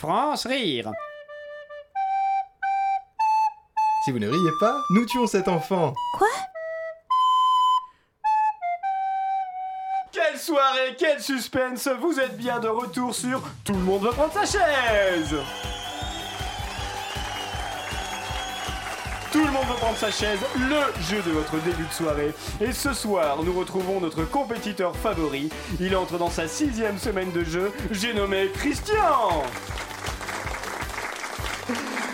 France rire. Si vous ne riez pas, nous tuons cet enfant. Quelle soirée, quel suspense Vous êtes bien de retour sur Tout le monde veut prendre sa chaise Tout le monde veut prendre sa chaise, le jeu de votre début de soirée. Et ce soir, nous retrouvons notre compétiteur favori. Il entre dans sa sixième semaine de jeu. J'ai nommé Christian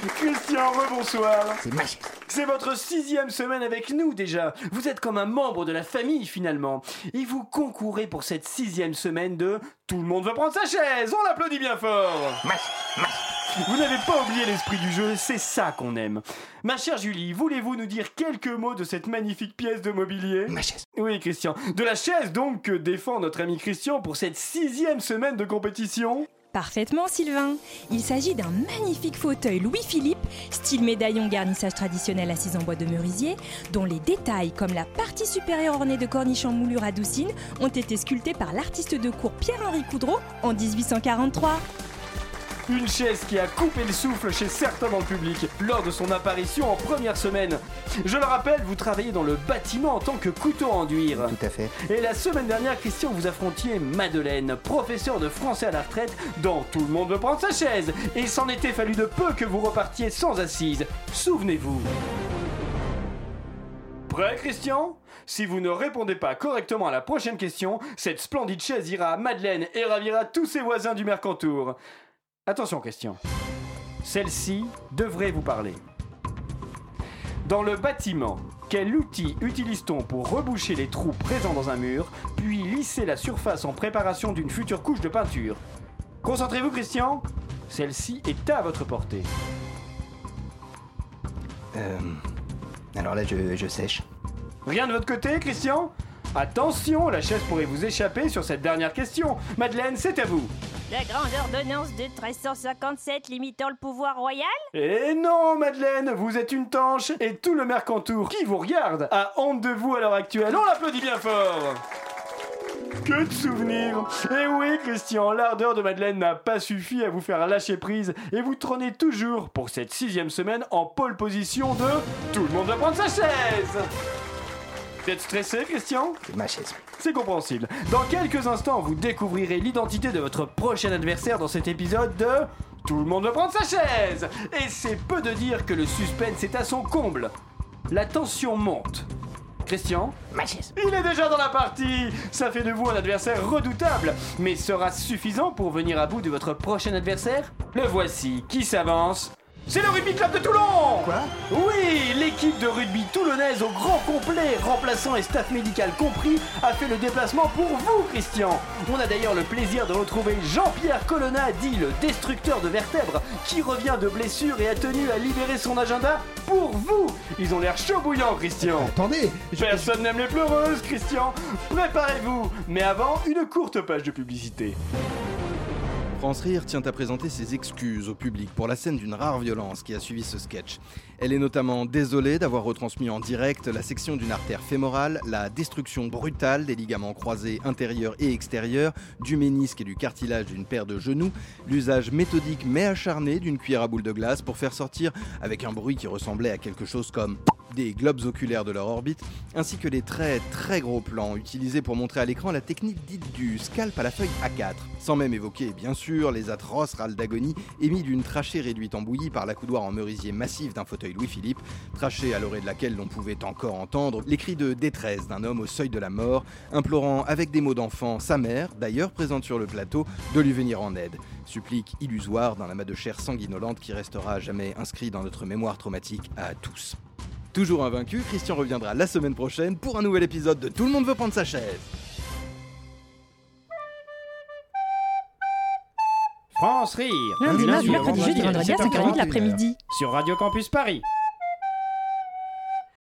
Christian, rebonsoir C'est ma chaise. c'est votre sixième semaine avec nous déjà. Vous êtes comme un membre de la famille finalement. Et vous concourez pour cette sixième semaine de Tout le monde veut prendre sa chaise. On l'applaudit bien fort. Ma chaise. Ma chaise. Vous n'avez pas oublié l'esprit du jeu, c'est ça qu'on aime. Ma chère Julie, voulez-vous nous dire quelques mots de cette magnifique pièce de mobilier? Ma chaise. Oui Christian. De la chaise donc que défend notre ami Christian pour cette sixième semaine de compétition? Parfaitement, Sylvain. Il s'agit d'un magnifique fauteuil Louis-Philippe, style médaillon garnissage traditionnel assis en bois de merisier, dont les détails, comme la partie supérieure ornée de corniches en moulure à doucine, ont été sculptés par l'artiste de cour Pierre-Henri Coudreau en 1843. Une chaise qui a coupé le souffle chez certains dans le public lors de son apparition en première semaine. Je le rappelle, vous travaillez dans le bâtiment en tant que couteau à enduire. Tout à fait. Et la semaine dernière, Christian, vous affrontiez Madeleine, professeur de français à la retraite dans Tout le monde veut prendre sa chaise. Et il s'en était fallu de peu que vous repartiez sans assise. Souvenez-vous. Prêt, Christian? Si vous ne répondez pas correctement à la prochaine question, cette splendide chaise ira à Madeleine et ravira tous ses voisins du Mercantour. Attention, Christian. Celle-ci devrait vous parler. Dans le bâtiment, quel outil utilise-t-on pour reboucher les trous présents dans un mur, puis lisser la surface en préparation d'une future couche de peinture? Concentrez-vous, Christian. Celle-ci est à votre portée. Euh, alors là, je, je sèche. Rien de votre côté, Christian? Attention, la chaise pourrait vous échapper sur cette dernière question. Madeleine, c'est à vous. La grande ordonnance de 1357 limitant le pouvoir royal Eh non, Madeleine, vous êtes une tanche et tout le Mercantour qui vous regarde a honte de vous à l'heure actuelle. On l'applaudit bien fort. Que de souvenirs Et oui, Christian, l'ardeur de Madeleine n'a pas suffi à vous faire lâcher prise et vous trônez toujours pour cette sixième semaine en pole position de Tout le monde va prendre sa chaise Vous êtes stressé, Christian? C'est ma chaise. c'est compréhensible. Dans quelques instants, vous découvrirez l'identité de votre prochain adversaire dans cet épisode de Tout le monde veut prendre sa chaise Et c'est peu de dire que le suspense est à son comble. La tension monte. Christian? Ma chaise. Il est déjà dans la partie Ça fait de vous un adversaire redoutable Mais sera suffisant pour venir à bout de votre prochain adversaire? Le voici, qui s'avance c'est le Rugby Club de Toulon Quoi Oui, l'équipe de rugby toulonnaise au grand complet, remplaçant et staff médical compris, a fait le déplacement pour vous, Christian. On a d'ailleurs le plaisir de retrouver Jean-Pierre Colonna, dit le destructeur de vertèbres, qui revient de blessure et a tenu à libérer son agenda pour vous. Ils ont l'air chaud bouillant, Christian. Attendez je- Personne n'aime les pleureuses, Christian. Préparez-vous. Mais avant, une courte page de publicité. France Rire tient à présenter ses excuses au public pour la scène d'une rare violence qui a suivi ce sketch. Elle est notamment désolée d'avoir retransmis en direct la section d'une artère fémorale, la destruction brutale des ligaments croisés intérieurs et extérieurs, du ménisque et du cartilage d'une paire de genoux, l'usage méthodique mais acharné d'une cuillère à boule de glace pour faire sortir, avec un bruit qui ressemblait à quelque chose comme des globes oculaires de leur orbite, ainsi que les très très gros plans utilisés pour montrer à l'écran la technique dite du scalp à la feuille A4, sans même évoquer bien sûr les atroces râles d'agonie émis d'une trachée réduite en bouillie par l'accoudoir en merisier massif d'un fauteuil Louis-Philippe, trachée à l'orée de laquelle l'on pouvait encore entendre les cris de détresse d'un homme au seuil de la mort, implorant avec des mots d'enfant sa mère, d'ailleurs présente sur le plateau, de lui venir en aide. Supplique illusoire d'un amas de chair sanguinolente qui restera jamais inscrit dans notre mémoire traumatique à tous. Toujours invaincu, Christian reviendra la semaine prochaine pour un nouvel épisode de Tout le monde veut prendre sa chaise. France rire. Lundi, Du mardi, mercredi, jeudi, vendredi à 5h30 de l'après-midi. Sur Radio Campus Paris.